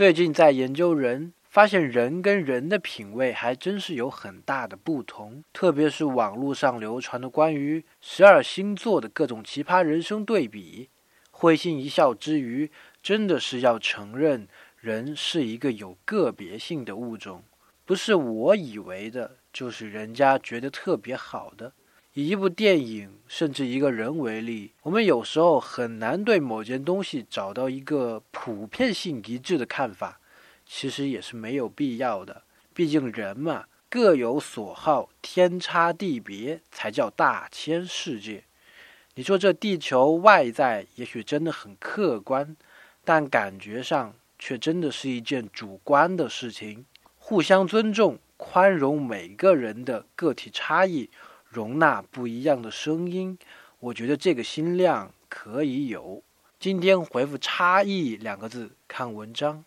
最近在研究人，发现人跟人的品味还真是有很大的不同，特别是网络上流传的关于十二星座的各种奇葩人生对比。会心一笑之余，真的是要承认，人是一个有个别性的物种，不是我以为的，就是人家觉得特别好的。以一部电影甚至一个人为例，我们有时候很难对某件东西找到一个普遍性一致的看法，其实也是没有必要的。毕竟人嘛，各有所好，天差地别才叫大千世界。你说这地球外在也许真的很客观，但感觉上却真的是一件主观的事情。互相尊重、宽容每个人的个体差异，容纳不一样的声音，我觉得这个心量可以有。今天回复“差异”两个字看文章。